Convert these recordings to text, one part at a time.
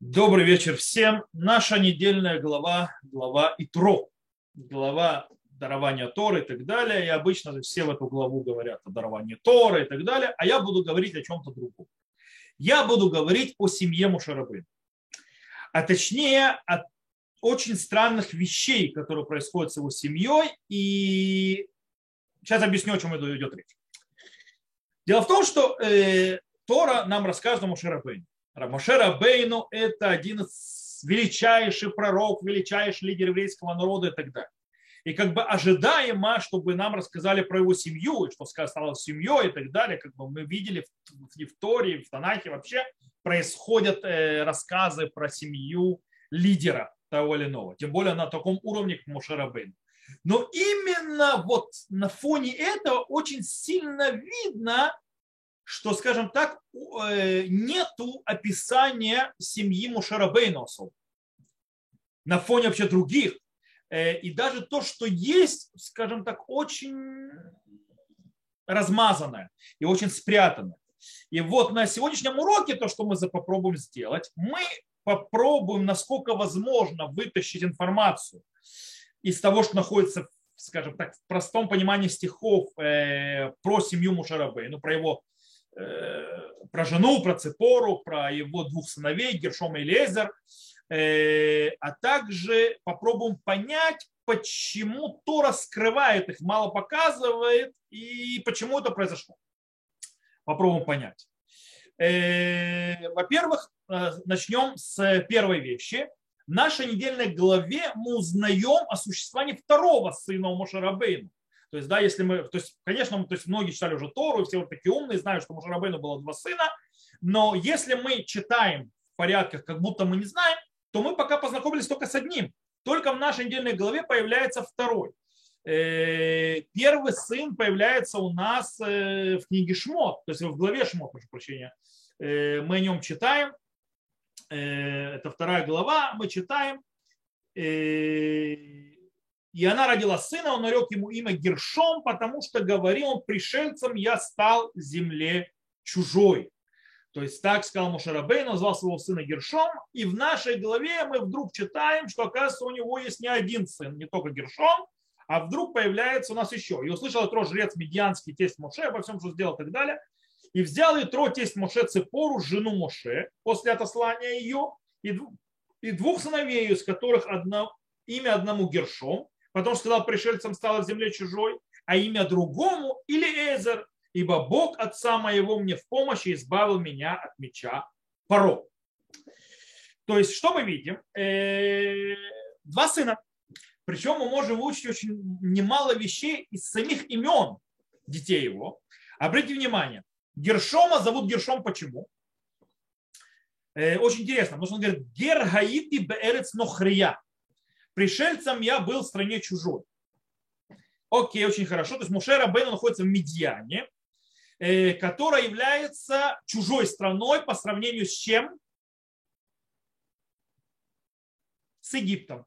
Добрый вечер всем. Наша недельная глава, глава Итро, глава дарования Торы и так далее. И обычно все в эту главу говорят о даровании Торы и так далее, а я буду говорить о чем-то другом. Я буду говорить о семье Мушарабы, а точнее о очень странных вещей, которые происходят с его семьей. И сейчас объясню, о чем идет речь. Дело в том, что э, Тора нам рассказывает о Мушарабыне Рамоше Рабейну – это один из величайших пророк, величайший лидер еврейского народа и так далее. И как бы ожидаемо, чтобы нам рассказали про его семью, и что стало семьей и так далее, как бы мы видели в, в в Танахе вообще происходят э, рассказы про семью лидера того или иного, тем более на таком уровне, как Мушарабейн. Но именно вот на фоне этого очень сильно видно, что, скажем так, э, нету описания семьи Мушарабейна на фоне вообще других. Э, и даже то, что есть, скажем так, очень размазанное и очень спрятанное. И вот на сегодняшнем уроке то, что мы попробуем сделать, мы попробуем, насколько возможно, вытащить информацию из того, что находится, скажем так, в простом понимании стихов э, про семью Мушарабей, ну, про его про жену, про Цепору, про его двух сыновей, Гершома и Лезер, э, а также попробуем понять, почему то раскрывает их, мало показывает, и почему это произошло. Попробуем понять. Э, во-первых, начнем с первой вещи. В нашей недельной главе мы узнаем о существовании второго сына Мошарабейна. То есть, да, если мы, то есть, конечно, то есть многие читали уже Тору, все вот такие умные, знают, что Мушарабейну было два сына, но если мы читаем в порядках, как будто мы не знаем, то мы пока познакомились только с одним. Только в нашей недельной главе появляется второй. Э, первый сын появляется у нас э, в книге Шмот, то есть в главе Шмот, прошу прощения. Э, мы о нем читаем. Это вторая глава, мы читаем. И она родила сына, он нарек ему имя Гершом, потому что говорил он пришельцем, я стал земле чужой. То есть так сказал Мушарабей, назвал своего сына Гершом. И в нашей главе мы вдруг читаем, что оказывается у него есть не один сын, не только Гершом, а вдруг появляется у нас еще. И услышал Итро жрец Медьянский, тесть Моше, обо всем, что сделал и так далее. И взял Итро тесть Моше Цепору, жену Моше, после отослания ее, и двух сыновей, из которых одно, имя одному Гершом, Потом сказал, пришельцам стало в земле чужой, а имя другому или Эзер, ибо Бог отца моего мне в помощь и избавил меня от меча Паро. То есть, что мы видим? Э, два сына. Причем мы можем выучить очень немало вещей из самих имен детей его. Обратите внимание, Гершома зовут Гершом почему? Э, очень интересно, потому что он говорит Гергаити беэрец нохрия пришельцем я был в стране чужой. Окей, очень хорошо. То есть Мушера Бейна находится в Медиане, э, которая является чужой страной по сравнению с чем? С Египтом.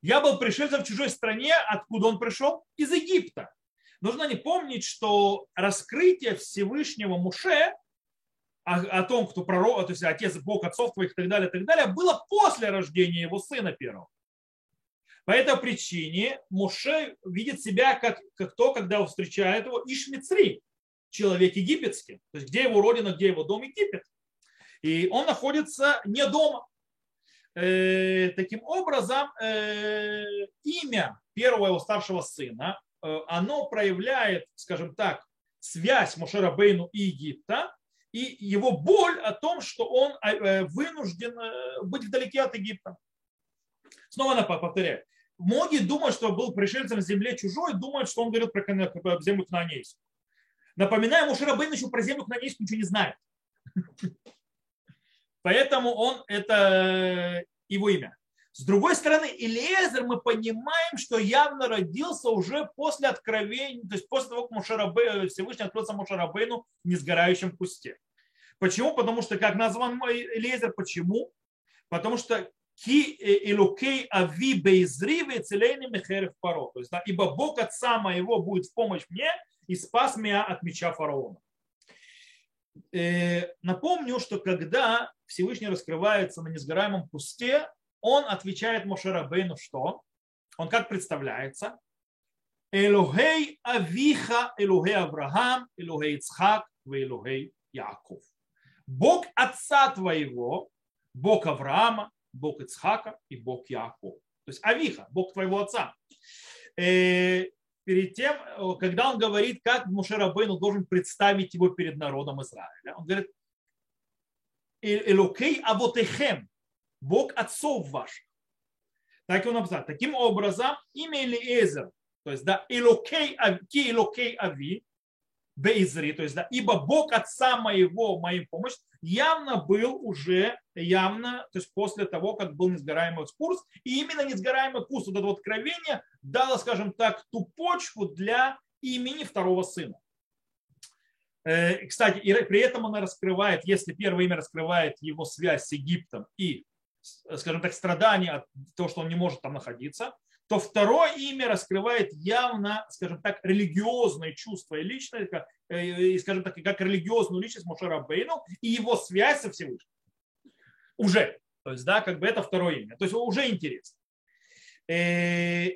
Я был пришельцем в чужой стране, откуда он пришел? Из Египта. Нужно не помнить, что раскрытие Всевышнего Муше о, о том, кто пророк, то есть отец, Бог отцов твоих и так далее, и так далее, было после рождения его сына первого. По этой причине Моше видит себя как, как то, когда он встречает его Ишмицри, человек египетский. То есть где его родина, где его дом Египет. И он находится не дома. Э, таким образом, э, имя первого его старшего сына, э, оно проявляет, скажем так, связь Мошера Бейну и Египта и его боль о том, что он э, вынужден э, быть вдалеке от Египта. Снова она повторяет. Многие думают, что был пришельцем в земле чужой, думают, что он говорит про землю Кнаанейскую. Напоминаю, Мушера Бейн еще про землю Кнаанейскую ничего не знает. Поэтому он, это его имя. С другой стороны, Илиезер мы понимаем, что явно родился уже после откровения, то есть после того, как Мушарабе, Всевышний открылся Мушарабейну в несгорающем кусте. Почему? Потому что, как назван Илиезер, почему? Потому что ки илукей ави бейзри целейни мехерев паро. То есть, да, ибо Бог отца моего будет в помощь мне и спас меня от меча фараона. Э, напомню, что когда Всевышний раскрывается на несгораемом кусте, он отвечает Мошерабейну что? Он как представляется? Элохей Авиха, Элохей Авраам, Элохей Ицхак, Элохей Яков. Бог отца твоего, Бог Авраама, Бог Ицхака и Бог Яков. То есть Авиха, Бог твоего отца. Э, перед тем, когда он говорит, как Мушерабейну должен представить его перед народом Израиля, он говорит, Элокей Авотехем, Бог отцов ваших. Так он написал. Таким образом, имя Элиезер, то есть, да, Элокей, ки Элокей Ави, Бейзри, то есть, да, ибо Бог отца моего, моим помощь, явно был уже, явно, то есть после того, как был несгораемый курс, и именно несгораемый курс, вот это вот откровение, дало, скажем так, ту почву для имени второго сына. Э, кстати, и при этом она раскрывает, если первое имя раскрывает его связь с Египтом и, скажем так, страдания от того, что он не может там находиться, то второе имя раскрывает явно, скажем так, религиозные чувства и личность, э, и, скажем так, как религиозную личность Мошера Бейну и его связь со Всевышним. Уже. То есть, да, как бы это второе имя. То есть уже интересно. Э,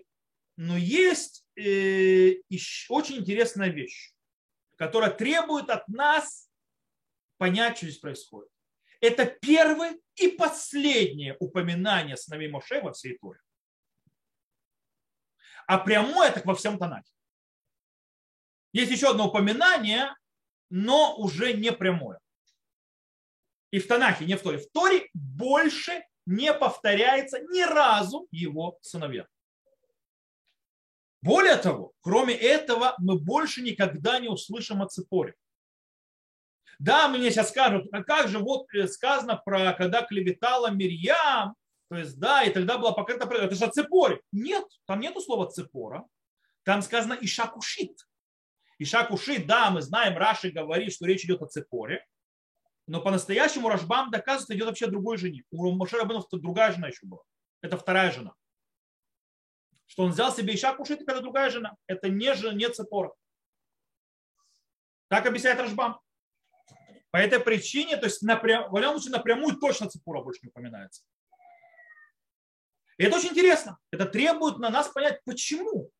но есть очень интересная вещь которая требует от нас понять, что здесь происходит. Это первое и последнее упоминание сыновей Моше во всей Торе. А прямое так во всем Танахе. Есть еще одно упоминание, но уже не прямое. И в Танахе, не в Торе. В Торе больше не повторяется ни разу его сыновья. Более того, кроме этого, мы больше никогда не услышим о цепоре. Да, мне сейчас скажут, а как же вот э, сказано про, когда клеветала Мирьям, то есть, да, и тогда была покрыта, это же о цепоре. Нет, там нету слова цепора, там сказано ишакушит. Ишакушит, да, мы знаем, Раши говорит, что речь идет о цепоре, но по-настоящему Рашбам доказывает, что идет вообще другой жене. У Мошера другая жена еще была. Это вторая жена что он взял себе Иша кушает, это другая жена. Это не, жена, не цепора. Так объясняет Рашбам. По этой причине, то есть напрям, в любом случае напрямую точно цепура больше не упоминается. И это очень интересно. Это требует на нас понять, почему.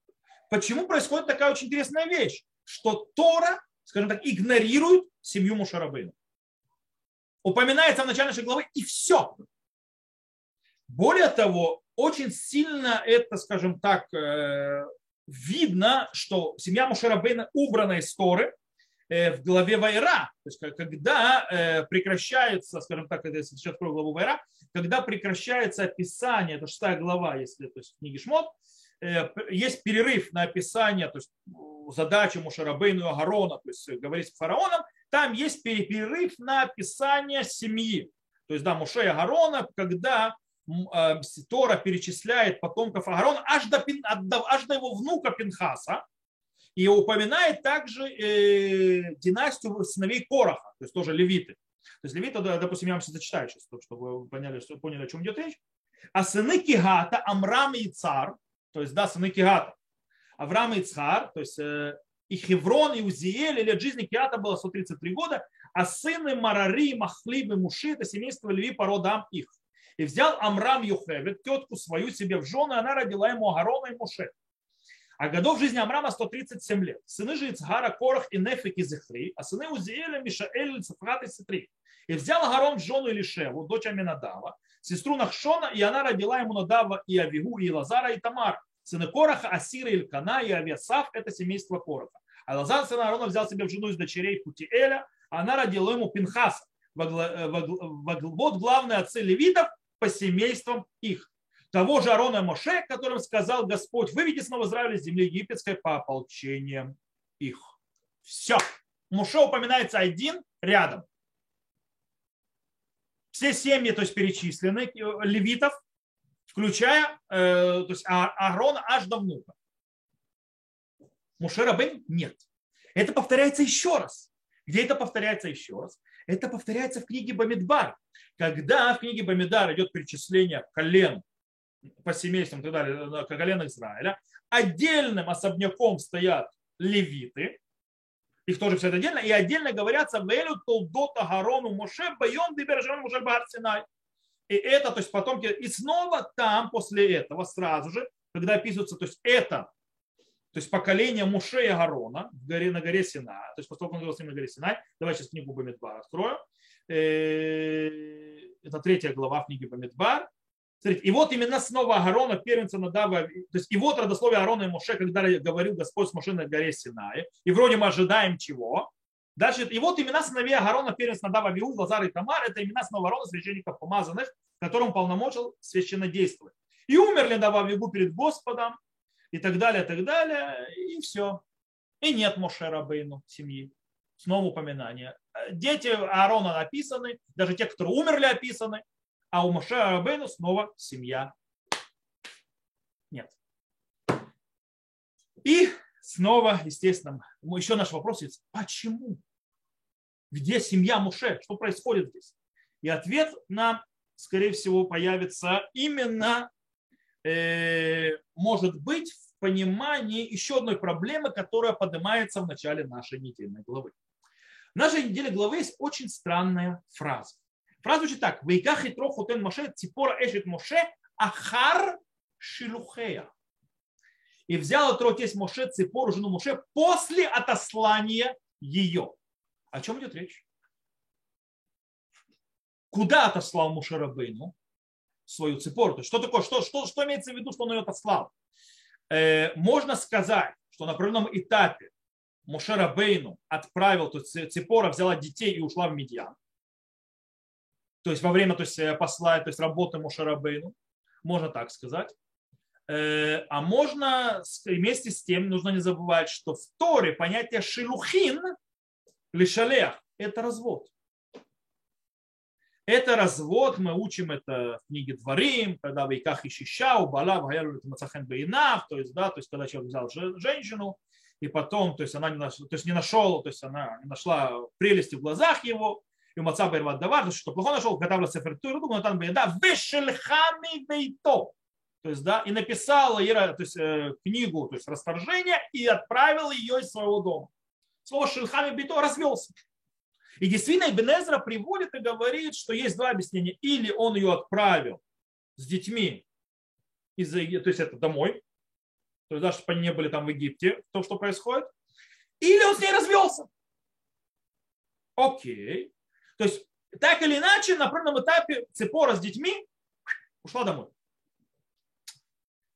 Почему происходит такая очень интересная вещь, что Тора, скажем так, игнорирует семью Мушарабейна. Упоминается в начале нашей главы и все. Более того, очень сильно это, скажем так, э, видно, что семья Мушерабейна убрана из Торы в главе Вайра, то есть когда э, прекращается, скажем так, это сейчас открою главу Вайра, когда прекращается описание, это шестая глава, если то есть в книге Шмот, есть перерыв на описание, то есть задачи Мушарабейну и Агарона, то есть говорить с фараоном, там есть перерыв на описание семьи. То есть, да, Муше и Агарона, когда Э, Тора перечисляет потомков Аарона аж до, аж до его внука Пинхаса, и упоминает также э, династию сыновей Короха, то есть тоже левиты. То есть левиты, допустим, я вам сейчас зачитаю сейчас, чтобы вы поняли, что, поняли, о чем идет речь. А сыны Кигата, Амрам и Цар, то есть, да, сыны Кигата, Авраам и Цар, то есть э, и Хеврон, и Узиэль, лет жизни Киата было 133 года, а сыны Марари, Махлиб и Муши, это семейство Леви по родам их. И взял Амрам Юхевет, тетку свою себе в жены, она родила ему Агарона и Моше. А годов жизни Амрама 137 лет. Сыны же Ицгара, Корах и Нефик и Зихри, а сыны Узиэля, Мишаэль, Цифрат и Ситри. И взял Агарон жену Илишеву, дочь Аминадава, сестру Нахшона, и она родила ему Надава и Авигу, и Лазара, и Тамар. Сыны Кораха, Асира, Илькана и Авиасав – это семейство Кораха. А Лазар, сын Аарона, взял себе в жену из дочерей Путиэля, а она родила ему Пинхаса. Вот главные отцы левитов по семействам их. Того же Арона Моше, которым сказал Господь, выведи снова Израиль из земли египетской по ополчениям их. Все. Моше упоминается один рядом. Все семьи, то есть перечислены, э, левитов, включая э, то есть а, Аарона аж до внука. Муше Рабен нет. Это повторяется еще раз. Где это повторяется еще раз? Это повторяется в книге Бамидбар. Когда в книге Бамидар идет перечисление колен по семействам и так далее, колен Израиля, отдельным особняком стоят левиты, их тоже все это отдельно, и отдельно говорятся Велю Толдота Гарону Моше Байон Дибержан Моше Синай. И это, то есть потомки, и снова там после этого сразу же, когда описывается, то есть это, то есть поколение Муше и Гарона в горе, на горе Сина, то есть поскольку он говорил с ним на горе Синай, давай сейчас книгу Бамидбар открою. Э, это третья глава в книге Бамидбар. Смотрите, и вот именно снова Аарона, первенца Надава, то есть и вот родословие Аарона и Моше, когда говорил Господь с Моше на горе Синае, и вроде мы ожидаем чего. Дальше, и вот имена сыновей Аарона, первенца Надава, Виуд, Лазар и Тамар, это имена снова Аарона, священников помазанных, которым полномочил священно действовать. И умерли Надава Вигу перед Господом, и так далее, и так далее, и все. И нет Моше Рабейну семьи. Снова упоминание. Дети Аарона написаны, даже те, которые умерли, описаны, а у Моше Рабейну снова семья нет. И снова, естественно, еще наш вопрос есть, почему? Где семья Муше? Что происходит здесь? И ответ нам, скорее всего, появится именно, э, может быть, в понимании еще одной проблемы, которая поднимается в начале нашей недельной главы. В нашей недельной главы есть очень странная фраза. Фраза звучит так. Вейках и троху Моше, ципора эшет Моше, ахар шилухея. И взял отец Моше ципору, жену Моше, после отослания ее. О чем идет речь? Куда отослал Моше Рабейну свою ципору? То есть что такое, что, что, что имеется в виду, что он ее отослал? Э, можно сказать, что на определенном этапе Моше Рабейну отправил, то есть Ципора взяла детей и ушла в Медьян то есть во время то есть, э, посла, то есть работы Мушарабейну, можно так сказать. Э, а можно вместе с тем, нужно не забывать, что в Торе понятие шилухин или шалех – это развод. Это развод, мы учим это в книге Дворим, когда в Иках и Шишау, Бала, Мацахен Бейнав, то есть, да, то есть, когда человек взял женщину, и потом, то есть, она не, нашла, то есть, не нашел, то есть, она не нашла прелести в глазах его, и маца берват давар, что плохо нашел, катавла сефер турду, натан беда, вешельхами бейто. То есть, да, и написал то есть, э, книгу, то есть расторжение, и отправил ее из своего дома. Слово шельхами бейто развелся. И действительно Ибн приводит и говорит, что есть два объяснения. Или он ее отправил с детьми, из, то есть это домой, то есть даже чтобы они не были там в Египте, то, что происходит, или он с ней развелся. Окей. То есть, так или иначе, на определенном этапе Цепора с детьми ушла домой.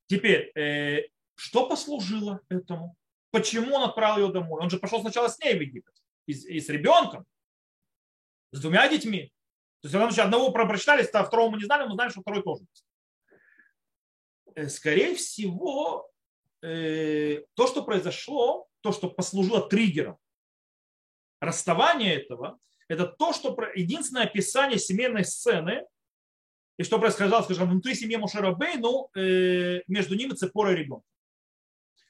Теперь, э, что послужило этому? Почему он отправил ее домой? Он же пошел сначала с ней в Египет. И, и с ребенком. С двумя детьми. То есть, значит, одного прочитали, а второго мы не знали, мы знаем, что второй тоже. Э, скорее всего, э, то, что произошло, то, что послужило триггером расставания этого, это то, что единственное описание семейной сцены, и что происходило, скажем, внутри семьи Мушарабей, ну, э, между ними цепора и ребенок.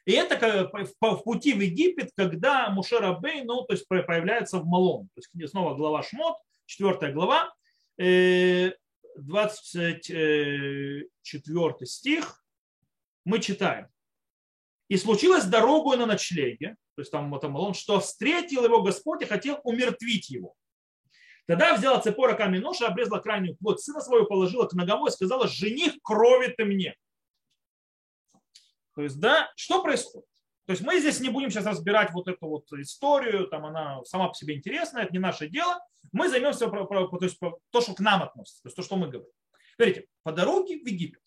И это в пути в Египет, когда Мушарабей, ну, то есть появляется в Малон. То есть снова глава Шмот, 4 глава, 24 э, стих, мы читаем. И случилось дорогу на ночлеге, то есть там, там Малон, что встретил его Господь и хотел умертвить его. Тогда взяла цепора камень нож, обрезала крайнюю плоть сына своего, положила к ногам и сказала, жених крови ты мне. То есть, да, что происходит? То есть мы здесь не будем сейчас разбирать вот эту вот историю, там она сама по себе интересная, это не наше дело. Мы займемся про, про, то, есть, про то, что к нам относится, то есть то, что мы говорим. Смотрите, по дороге в Египет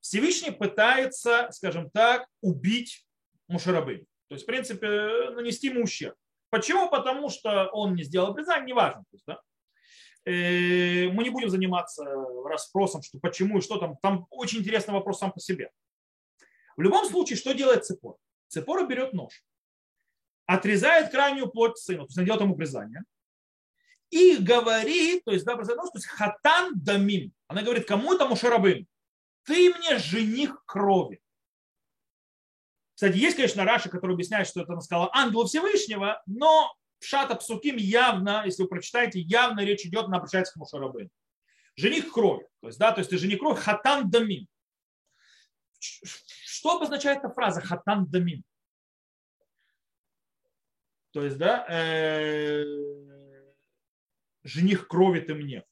Всевышний пытается, скажем так, убить Мушарабы. То есть, в принципе, нанести ему ущерб. Почему? Потому что он не сделал обрезание, неважно. То есть, да? Э, мы не будем заниматься расспросом, что почему и что там. Там очень интересный вопрос сам по себе. В любом случае, что делает Цепор? Цепора берет нож, отрезает крайнюю плоть сына, то есть делает ему обрезание, и говорит, то есть, да, нож, то есть хатан дамим. Она говорит, кому это мушарабым? Ты мне жених крови. Кстати, есть, конечно, Раши, который объясняет, что это она сказала ангелу Всевышнего, но в Шата Псуким явно, если вы прочитаете, явно речь идет, она обращается к Мушарабейну. Жених крови. То есть, да, то есть ты жених крови, хатан дамин. Что обозначает эта фраза хатан дамин? То есть, да, э, жених крови ты мне.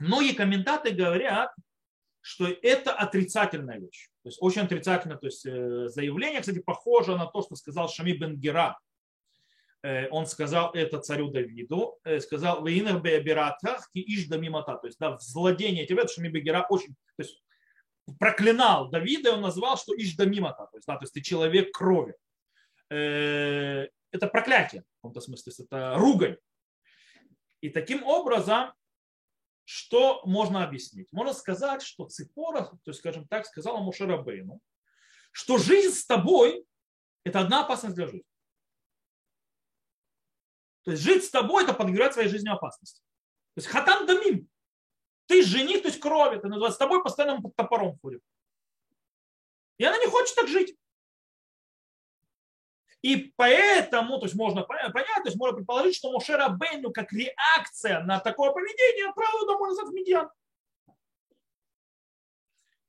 Многие комментаторы говорят, что это отрицательная вещь. То есть очень отрицательное то есть, э, заявление, кстати, похоже на то, что сказал Шами Бенгера. Э, он сказал это царю Давиду, э, сказал, «Вейнер беабиратах ки иш дамимата». То есть, да, в злодение тебя, Шами Бенгера очень, то есть, проклинал Давида, и он назвал, что иш дамимата. То есть, да, то есть ты человек крови. Это проклятие, в каком-то смысле, это ругань. И таким образом что можно объяснить? Можно сказать, что Ципора, то есть, скажем так, сказала Мушерабейну, что жизнь с тобой – это одна опасность для жизни. То есть жить с тобой – это подвергать своей жизни опасности. То есть хатан дамим. Ты жених, то есть крови, ты с тобой постоянно под топором ходит. И она не хочет так жить. И поэтому, то есть можно понять, то есть можно предположить, что Мошера Бейну как реакция на такое поведение отправил домой назад в Медиан.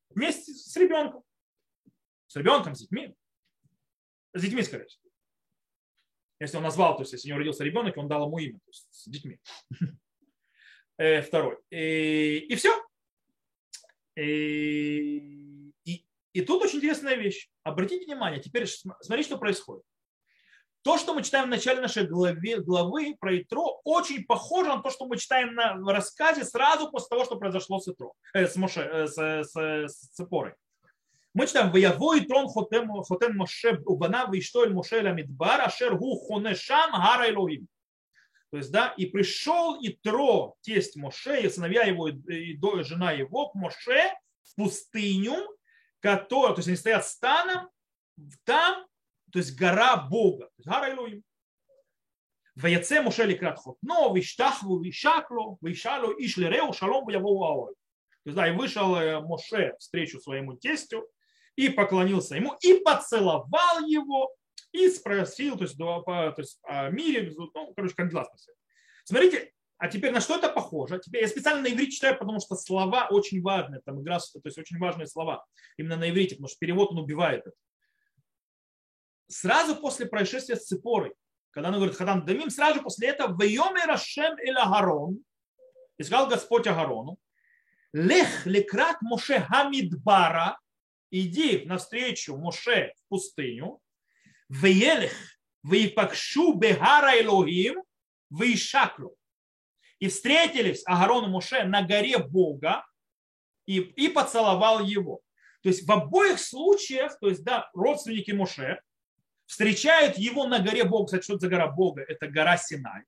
Вместе с ребенком. С ребенком, с детьми. С детьми, скорее всего. Если он назвал, то есть если у него родился ребенок, он дал ему имя, то есть с детьми. Э, второй. И, все. И, и, и тут очень интересная вещь. Обратите внимание, теперь смотрите, что происходит. То, что мы читаем в начале нашей главы, главы про Итро, очень похоже на то, что мы читаем на, рассказе сразу после того, что произошло с Итро, э, с, Моше, э, с, с, с Цепорой. Мы читаем «Ваяво Итрон хотен, хотен Моше убана виштоль Моше ламидбар, ашер гу хонешам гара Элохим». То есть, да, и пришел Итро, тесть Моше, и сыновья его, и жена его, к Моше в пустыню, которая, то есть они стоят станом, там, то есть гора Бога, то есть гора Элоим. Ваяце Муше ликрат хотно, виштахву, вишакло, вишалу, ишлереу, шалом, явову аой. То есть, да, и вышел э, Моше встречу своему тестю, и поклонился ему, и поцеловал его, и спросил, то есть, до, то есть о мире, ну, короче, как дела спросил. Смотрите, а теперь на что это похоже? Теперь я специально на иврит читаю, потому что слова очень важные, там игра, то есть очень важные слова именно на иврите, потому что перевод он убивает это сразу после происшествия с Ципорой, когда она говорит Хадам Дамим, сразу после этого «Вайоме Рашем или Агарон», и сказал Господь Агарону, «Лех лекрат Моше Хамидбара», иди навстречу Моше в пустыню, «Веелех вейпакшу бехара Элохим вейшаклу». И встретились Агарон и Моше на горе Бога и, и поцеловал его. То есть в обоих случаях, то есть да, родственники Моше, встречают его на горе Бога. Кстати, что это за гора Бога? Это гора Синай.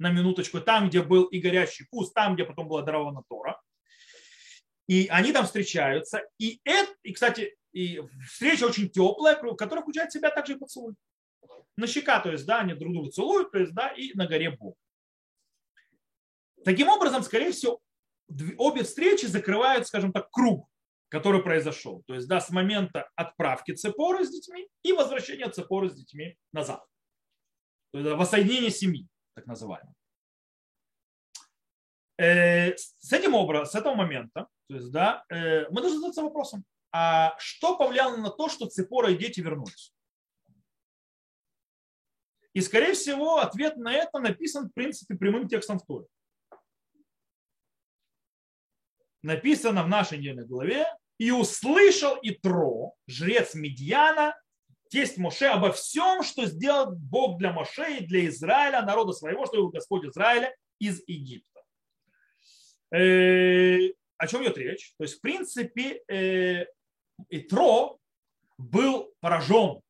На минуточку, там, где был и горящий куст, там, где потом была дарована Тора. И они там встречаются. И, это, и кстати, и встреча очень теплая, которая включает в себя также и поцелуй. На щека, то есть, да, они друг друга целуют, то есть, да, и на горе Бога. Таким образом, скорее всего, обе встречи закрывают, скажем так, круг который произошел. То есть да, с момента отправки Цепоры с детьми и возвращения Цепоры с детьми назад. То есть воссоединение семьи, так называемое. Э, с этим образом, с этого момента, то есть, да, э, мы должны задаться вопросом, а что повлияло на то, что Цепора и дети вернулись? И, скорее всего, ответ на это написан, в принципе, прямым текстом в Торе. Написано в нашей недельной главе, и услышал Итро, жрец Медьяна, тесть Моше, обо всем, что сделал Бог для Моше и для Израиля, народа своего, что его Господь Израиля из Египта. Э, о чем идет речь? То есть, в принципе, э, Итро был поражен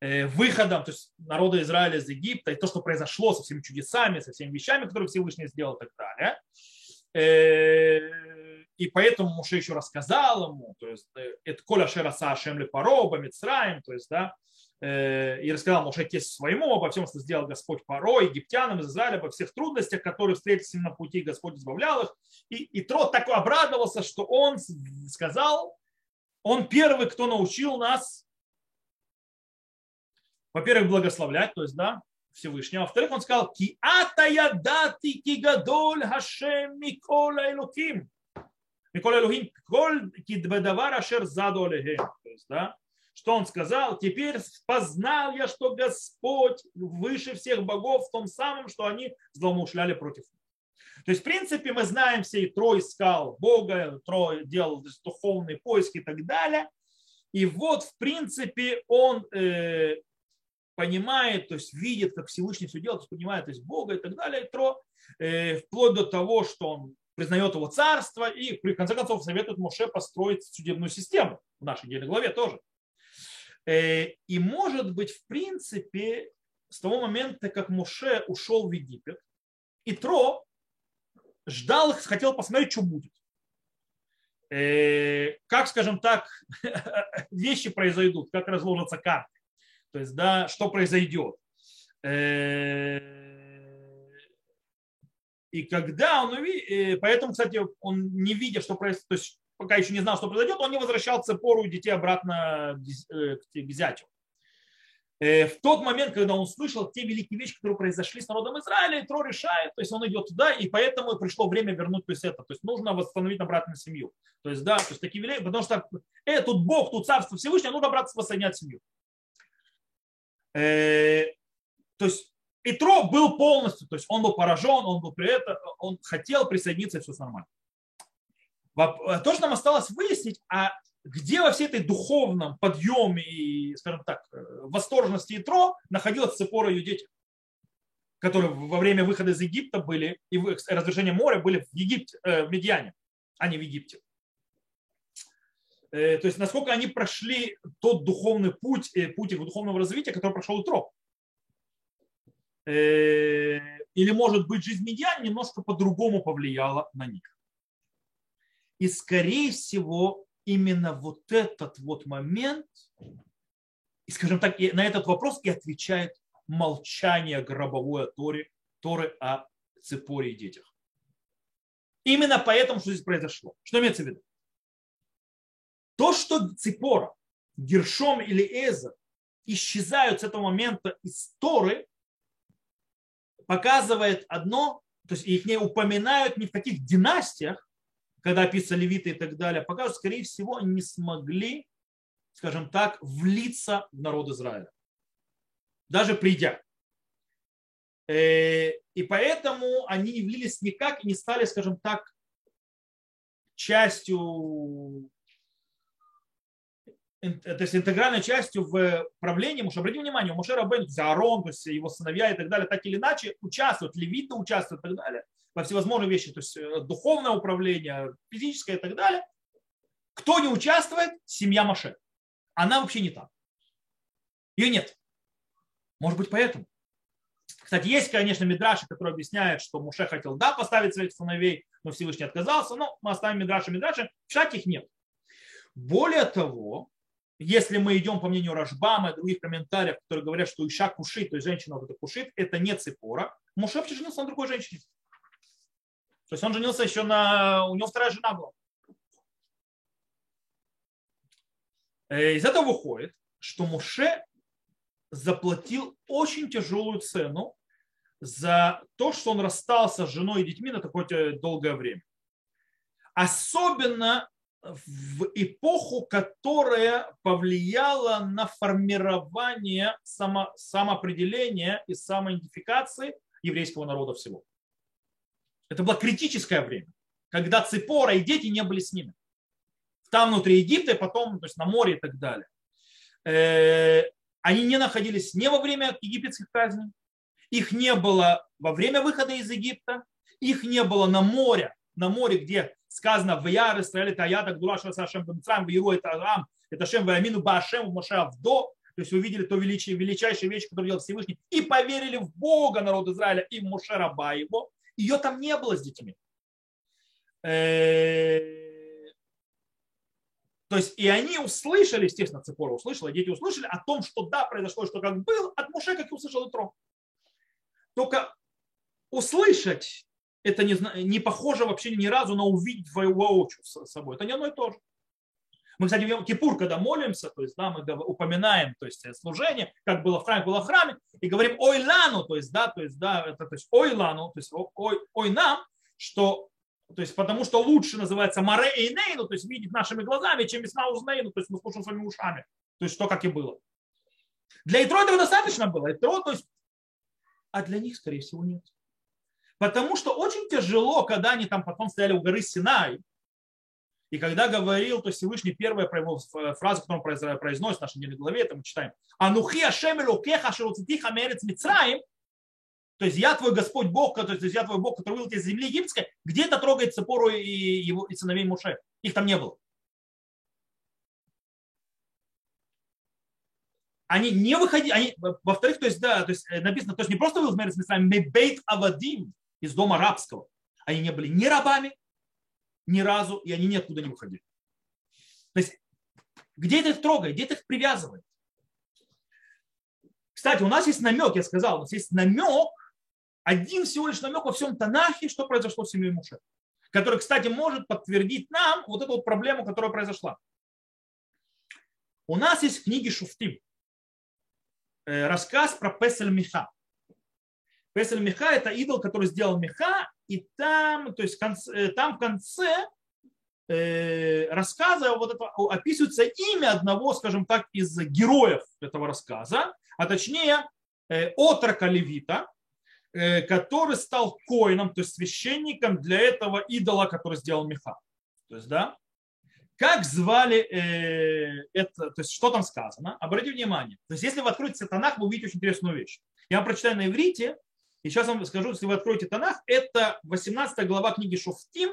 э, выходом то есть, народа Израиля из Египта и то, что произошло со всеми чудесами, со всеми вещами, которые Всевышний сделал и так далее и поэтому Муше еще рассказал ему, то есть, э, это Коля Шераса Ашем Паро, Мицраем, то есть, да, э, и рассказал Муше тесть своему обо всем, что сделал Господь Паро, египтянам из Израиля, обо всех трудностях, которые встретились им на пути, Господь избавлял их. И, и Трот так обрадовался, что он сказал, он первый, кто научил нас, во-первых, благословлять, то есть, да, Всевышнего. Во-вторых, он сказал, ки атая дати ки гадоль хашем микола элоким. Микола Элухим, коль кидбедавар ашер заду. То есть, да, что он сказал, теперь познал я, что Господь выше всех богов в том самом, что они злоумышляли против него. То есть, в принципе, мы знаем все, и Трой искал Бога, Трой делал духовные поиски и так далее. И вот, в принципе, он э, понимает, то есть видит, как Всевышний все делает, понимает, то есть Бога и так далее, и Тро, э, вплоть до того, что он признает его царство и, при конце концов, советует Моше построить судебную систему в нашей недельной главе тоже. Э, и может быть, в принципе, с того момента, как Моше ушел в Египет, и Тро ждал их, хотел посмотреть, что будет. Э, как, скажем так, вещи произойдут, как разложатся карты. То есть, да, что произойдет. Э, и когда он увидел, э, поэтому, кстати, он не видя, что происходит, то есть пока еще не знал, что произойдет, он не возвращал цепору детей обратно к зятю. Э, в тот момент, когда он услышал те великие вещи, которые произошли с народом Израиля, Тро решает, то есть он идет туда, и поэтому пришло время вернуть то есть это. То есть нужно восстановить обратно семью. То есть, да, то есть такие великие, потому что э, тут Бог, тут Царство Всевышнее, нужно обратно воссоединять семью. Э, то есть и Тро был полностью, то есть он был поражен, он был при этом, он хотел присоединиться, и все нормально. То, что нам осталось выяснить, а где во всей этой духовном подъеме и, скажем так, э, восторженности Итро находилась Цепора ее дети, которые во время выхода из Египта были и разрешения моря были в Египте, э, в Медиане, а не в Египте. Э, то есть насколько они прошли тот духовный путь, путь их духовного развития, который прошел Итро. Или, может быть, жизнь Медиан немножко по-другому повлияла на них. И, скорее всего, именно вот этот вот момент, и, скажем так, и на этот вопрос и отвечает молчание гробовой Торе, Торы о Цепоре и детях. Именно поэтому, что здесь произошло. Что имеется в виду? То, что Цепора, Гершом или Эзер исчезают с этого момента из Торы, показывает одно, то есть их не упоминают ни в каких династиях, когда описывали левиты и так далее, показывают, скорее всего, не смогли, скажем так, влиться в народ Израиля. Даже придя. Э, и поэтому они не влились никак и не стали, скажем так, частью, то есть интегральной частью в правлении Муше. Обратите внимание, у Муше Рабен, то то есть его сыновья и так далее, так или иначе участвуют, левиты участвуют и так далее во всевозможные вещи, то есть э, духовное управление, физическое и так далее. Кто не участвует? Семья Маше. Она вообще не там. Ее нет. Может быть, поэтому. Кстати, есть, конечно, Мидраши, который объясняет, что Муше хотел, да, поставить своих сыновей, но Всевышний отказался. Но мы оставим Мидраши, Мидраши. Писать их нет. Более того, если мы идем по мнению Рашбама и других комментариев, которые говорят, что Иша кушит, то есть женщина вот это кушит, это не цепора, Муше вообще женился на другой женщине. То есть он женился еще на... У него вторая жена была. Э, из этого выходит, что Муше заплатил очень тяжелую цену за то, что он расстался с женой и детьми на такое долгое время. Особенно в эпоху, которая повлияла на формирование само, самоопределения и самоидентификации еврейского народа всего. Это было критическое время, когда Ципора и дети не были с ними. Там внутри Египта, и потом то есть на море и так далее. Э, они не находились не во время египетских казней, их не было во время выхода из Египта, их не было на море, на море, где сказано в Яр Исраэль Таята Гдураша Сашем Бамцрам Виру это Арам, это Шем Ваамину Баашем Моше Авдо, то есть увидели то величие, величайшие вещи, которые делал Всевышний, и поверили в Бога народ Израиля и в Моше Раба его, ее там не было с детьми. Э, то есть и они услышали, естественно, Цепора услышала, дети услышали о том, что да, произошло, что как был, от Муше, как и услышал Итро. Только услышать это не, не похоже вообще ни разу на увидеть воочию с собой. Это не одно и то же. Мы, кстати, в Кипур, когда молимся, то есть, да, мы упоминаем, то есть, служение, как было в храме, было в храме, и говорим ой лану, то есть, да, то есть, да, это, то есть, ой лану, то есть, ой, ой нам, что, то есть, потому что лучше называется маре эйнейну, то есть, видеть нашими глазами, чем весна узнейну, то есть, мы слушаем своими ушами. То есть что как и было. Для Итро этого достаточно было. Итро, то есть, а для них, скорее всего, нет. Потому что очень тяжело, когда они там потом стояли у горы Синай, и когда говорил, то Всевышний первая фраза, которую он произносит в нашей недельной главе, это мы читаем. Анухи Ашем Элокеха Шаруцитиха Мерец Мицраим. То есть я твой Господь Бог, то есть я твой Бог, который вывел тебя из земли египетской. Где это трогает Цепору и, его, и сыновей Муше? Их там не было. Они не выходили, они, во-вторых, то есть, да, то есть э, написано, то есть не просто вывел из Мерец Мицраим, Мебейт Авадим из дома рабского. Они не были ни рабами, ни разу, и они никуда не выходили. То есть, где это их трогает, где это их привязывает? Кстати, у нас есть намек, я сказал, у нас есть намек, один всего лишь намек во всем Танахе, что произошло в семье Муше, который, кстати, может подтвердить нам вот эту вот проблему, которая произошла. У нас есть в книге Шуфтим э, рассказ про Песель Миха. Песель Миха – это идол, который сделал Миха, и там, то есть э, там в конце э, рассказа вот это, описывается имя одного, скажем так, из героев этого рассказа, а точнее э, отрока Левита, который стал коином, то есть священником для этого идола, который сделал Миха. То есть, да, как звали э, это, то есть что там сказано? Обратите внимание. То есть если вы откроете Танах, вы увидите очень интересную вещь. Я вам прочитаю на иврите, и сейчас вам скажу, если вы откроете Танах, это 18 глава книги Шофтим,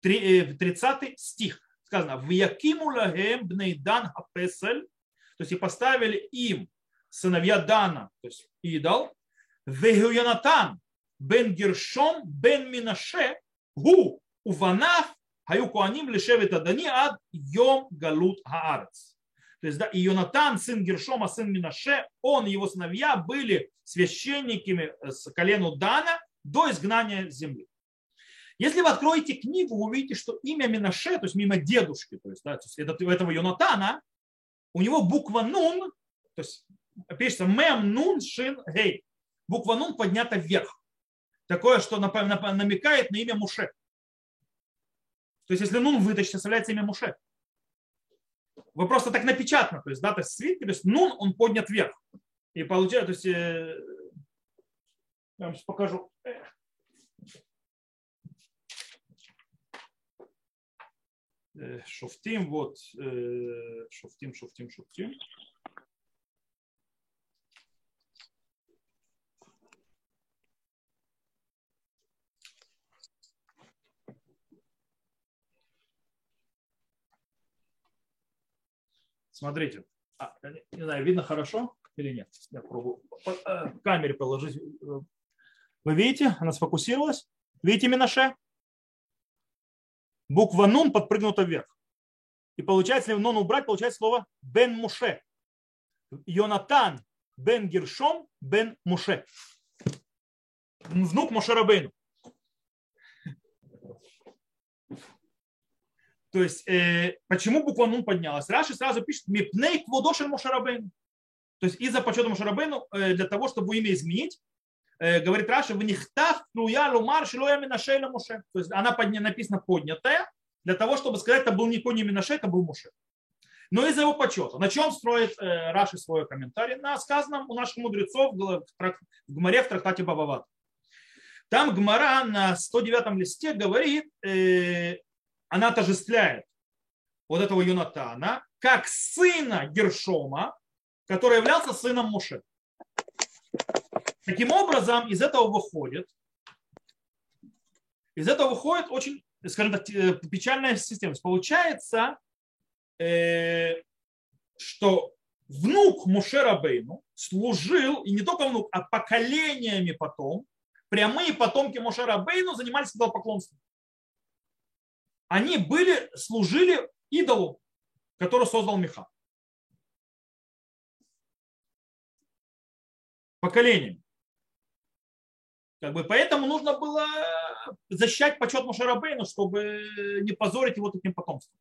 30 э, стих. Сказано, в Якиму лагем бнейдан хапесель, то есть и поставили им сыновья Дана, то есть идол, Вегуянатан бен Гершом бен Минаше, гу уванав хаю куаним лишевит адани ад йом галут хаарец. То есть, да, и Йонатан, сын Гершома, сын Минаше, он и его сыновья были священниками с колену Дана до изгнания земли. Если вы откроете книгу, вы увидите, что имя Минаше, то есть мимо дедушки, то есть, да, то есть это, этого Йонатана, у него буква Нун, то есть пишется Мем Нун Шин Гей. Буква Нун поднята вверх. Такое, что намекает на имя Муше. То есть, если Нун вытащить, составляется имя Муше. Вы просто так напечатано, то есть, да, то есть свитки, то есть нун, он поднят вверх. И получается, то есть, э, я вам сейчас покажу. Э, шуфтим, вот, э, шуфтим, шуфтим, шуфтим. Смотрите, а, не знаю, видно хорошо или нет. Я пробую э, в камере положить. Вы видите, она сфокусировалась. Видите Минаше? Буква Нун подпрыгнута вверх. И получается, если Нун убрать, получается слово Бен Муше. Йонатан Бен Гершом Бен Муше. Внук Муше То есть, э, почему буква Нун поднялась? Раши сразу пишет «Мипней кводошен Мошарабейну». То есть, из-за почета Мошарабейну, э, для того, чтобы имя изменить, э, говорит Раши, в нихтав плуя лумар шилоя минашейна Муше. То есть, она подня, написана поднятая, для того, чтобы сказать, это был никто не Минаше, это был Муше. Но из-за его почета. На чем строит э, Раши свой комментарий? На сказанном у наших мудрецов в Гмаре в трактате Бабават. Там Гмара на 109 листе говорит, э, она отождествляет вот этого Юнатана как сына Гершома, который являлся сыном Муше. Таким образом, из этого выходит, из этого выходит очень, скажем так, э, печальная система. Получается, э, что внук Мушера Бейну служил, и не только внук, а поколениями потом, прямые потомки Мушера Бейну занимались идолопоклонством они были, служили идолу, который создал Миха. Поколением. Как бы, поэтому нужно было защищать почет Мушарабейну, чтобы не позорить его таким потомством.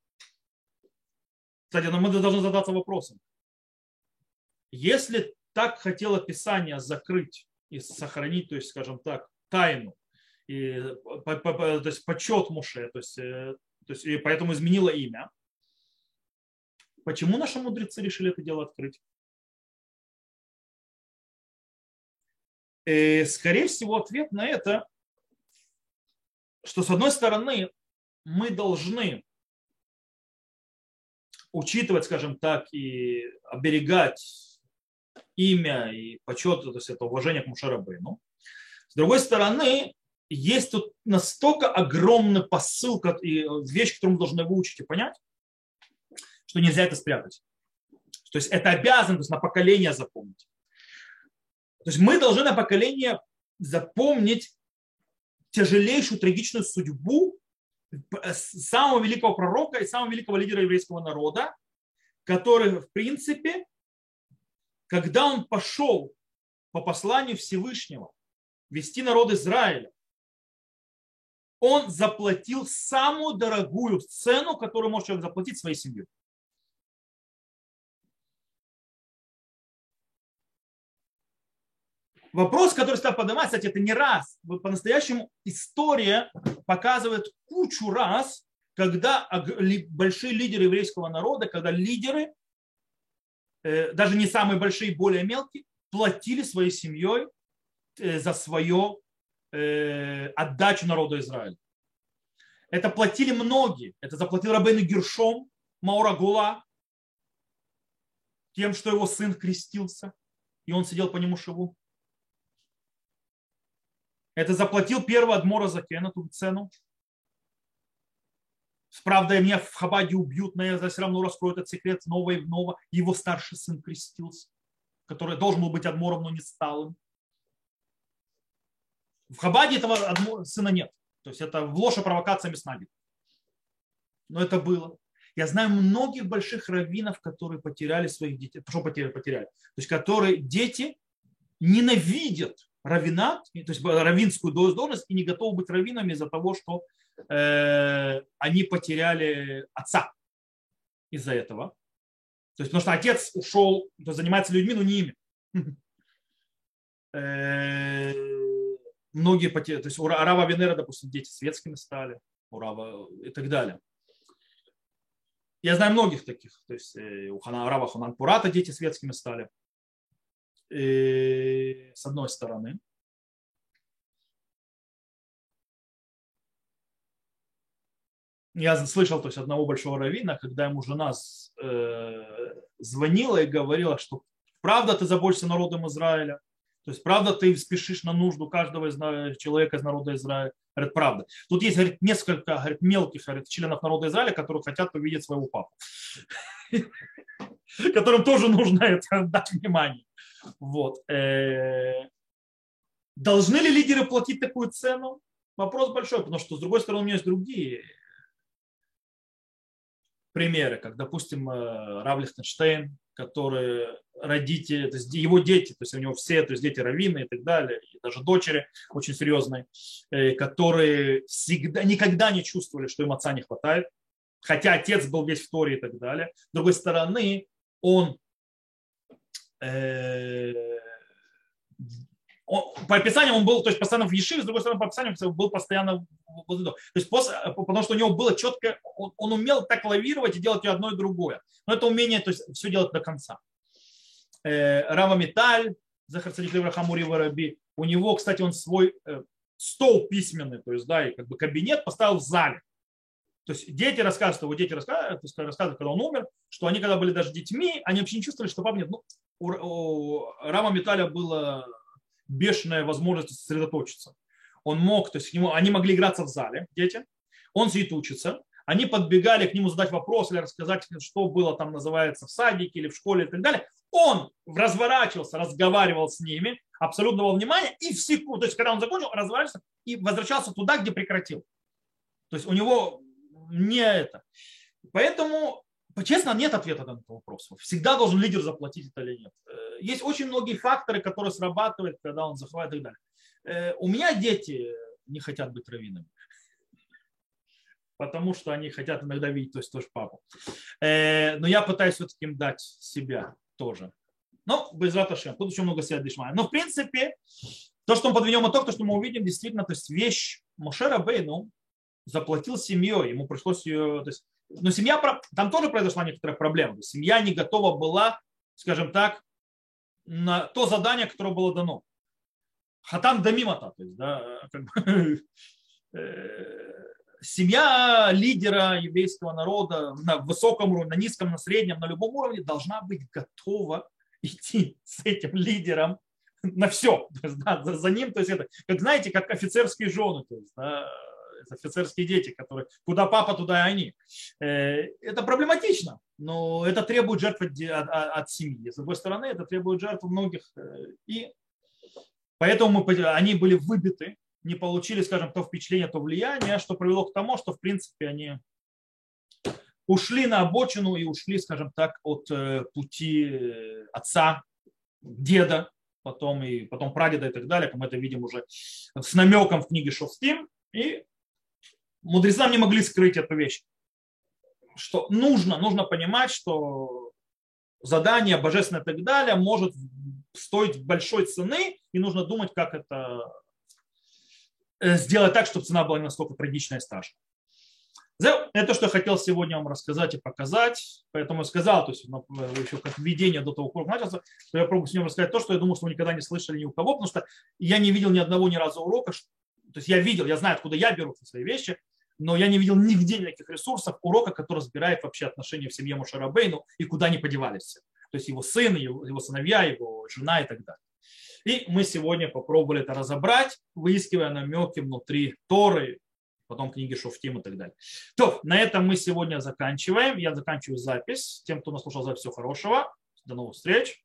Кстати, мы должны задаться вопросом. Если так хотело Писание закрыть и сохранить, то есть, скажем так, тайну и, по, по, то есть почет Муше, то есть, э, то есть, и поэтому изменила имя, Почему наши мудрецы решили это дело открыть? И, э, скорее всего, ответ на это, что с одной стороны мы должны учитывать, скажем так, и оберегать имя и почет, то есть это уважение к Мушарабейну. С другой стороны, есть тут настолько огромный посыл и вещь, которую мы должны выучить и понять, что нельзя это спрятать. То есть это обязанность на поколение запомнить. То есть мы должны на поколение запомнить тяжелейшую трагичную судьбу самого великого пророка и самого великого лидера еврейского народа, который, в принципе, когда он пошел по посланию Всевышнего вести народ Израиля, он заплатил самую дорогую цену, которую может человек заплатить своей семье. Вопрос, который стал поднимать, кстати, это не раз. По-настоящему история показывает кучу раз, когда большие лидеры еврейского народа, когда лидеры, э, даже не самые большие, более мелкие, платили своей семьей э, за свою э, отдачу народу Израиля. Это платили многие. Это заплатил Рабейн Гершом, Маура Гула, тем, что его сын крестился, и он сидел по нему шиву. Это заплатил первый Адмора Закен эту цену. Правда, меня в Хабаде убьют, но я все равно раскрою этот секрет снова и снова. Его старший сын крестился, который должен был быть Адмором, но не стал им. В Хабаде этого сына нет. То есть это ложь провокация Меснаги. Но это было. Я знаю многих больших раввинов, которые потеряли своих детей. Что потеряли? Потеряли. То есть которые дети ненавидят равинат, то есть равинскую должность, и не готовы быть раввинами из-за того, что э, они потеряли отца из-за этого. То есть, потому что отец ушел, то занимается людьми, но не ими. Э, многие потеряли, то есть у Рава Венера, допустим, дети светскими стали, у Рава и так далее. Я знаю многих таких, то есть э, у Рава Хананпурата дети светскими стали с одной стороны. Я слышал то есть, одного большого равина, когда ему жена э, звонила и говорила, что правда ты заботишься народом Израиля, то есть правда ты спешишь на нужду каждого из, человека из народа Израиля. Говорит, правда. Тут есть говорит, несколько говорит, мелких говорит, членов народа Израиля, которые хотят увидеть своего папу. Которым тоже нужно это дать внимание. Вот. Э, должны ли лидеры платить такую цену? Вопрос большой, потому что, с другой стороны, у меня есть другие примеры, как, допустим, э, Рав Лихтенштейн, который родители, то есть его дети, то есть у него все, то есть дети раввины и так далее, и даже дочери очень серьезные, э, которые всегда, никогда не чувствовали, что им отца не хватает, хотя отец был весь в Торе и так далее. С другой стороны, он Э, по описанию он был, то есть постоянно в Ешиве, с другой стороны, по описанию он был постоянно возле дома. То есть после, потому что у него было четко, он, он умел так лавировать и делать и одно и другое. Но это умение, то есть все делать до конца. Э, Рава Металь, Захар Садик Хамури Вараби, у него, кстати, он свой э, стол письменный, то есть, да, и как бы кабинет поставил в зале. То есть дети рассказывают, его дети рассказывают, рассказывают, когда он умер, что они, когда были даже детьми, они вообще не чувствовали, что папа нет. Ну, у, у Рама Металя была бешеная возможность сосредоточиться. Он мог, то есть к нему, они могли играться в зале, дети, он сидит учится, они подбегали к нему задать вопрос или рассказать, что было там, называется, в садике или в школе и так далее. Он разворачивался, разговаривал с ними, абсолютного внимания, и в секунду, то есть когда он закончил, разворачивался и возвращался туда, где прекратил. То есть у него не это. Поэтому Честно, нет ответа на этот вопрос. Всегда должен лидер заплатить это или нет. Есть очень многие факторы, которые срабатывают, когда он захватывает и так далее. Э, у меня дети не хотят быть раввинами. Потому что они хотят иногда видеть, то есть тоже папу. Э, но я пытаюсь все-таки им дать себя тоже. Но без раташем. Тут еще много себя дешмая. Но в принципе, то, что мы подведем итог, то, что мы увидим, действительно, то есть вещь Мошера Бейну заплатил семьей, ему пришлось ее, то есть но семья, там тоже произошла некоторая проблема. Семья не готова была, скажем так, на то задание, которое было дано. Хатам дамимата, то есть, да, как бы, э, семья лидера еврейского народа на высоком уровне, на низком, на среднем, на любом уровне должна быть готова идти с этим лидером на все, то есть, да, за, ним, то есть это, как знаете, как офицерские жены, то есть, да, офицерские дети, которые куда папа, туда и они. Э, это проблематично, но это требует жертв от, от, семьи. С другой стороны, это требует жертв многих. Э, и поэтому мы, они были выбиты, не получили, скажем, то впечатление, то влияние, что привело к тому, что, в принципе, они ушли на обочину и ушли, скажем так, от э, пути отца, деда, потом и потом прадеда и так далее, как мы это видим уже с намеком в книге Шовстим. И мудрецам не могли скрыть эту вещь. Что нужно, нужно понимать, что задание божественное и так далее может стоить большой цены, и нужно думать, как это э, сделать так, чтобы цена была не настолько трагичная и страшная. Это то, что я хотел сегодня вам рассказать и показать. Поэтому я сказал, то есть ну, еще как введение до того, как начался, что я пробую с ним рассказать то, что я думал, что вы никогда не слышали ни у кого, потому что я не видел ни одного ни разу урока. То есть я видел, я знаю, откуда я беру свои вещи, но я не видел нигде никаких ресурсов урока, который разбирает вообще отношения в семье Мушарабейну и куда они подевались все. То есть его сын, его, сыновья, его жена и так далее. И мы сегодня попробовали это разобрать, выискивая намеки внутри Торы, потом книги Шофтим и так далее. То, на этом мы сегодня заканчиваем. Я заканчиваю запись. Тем, кто нас слушал запись, всего хорошего. До новых встреч.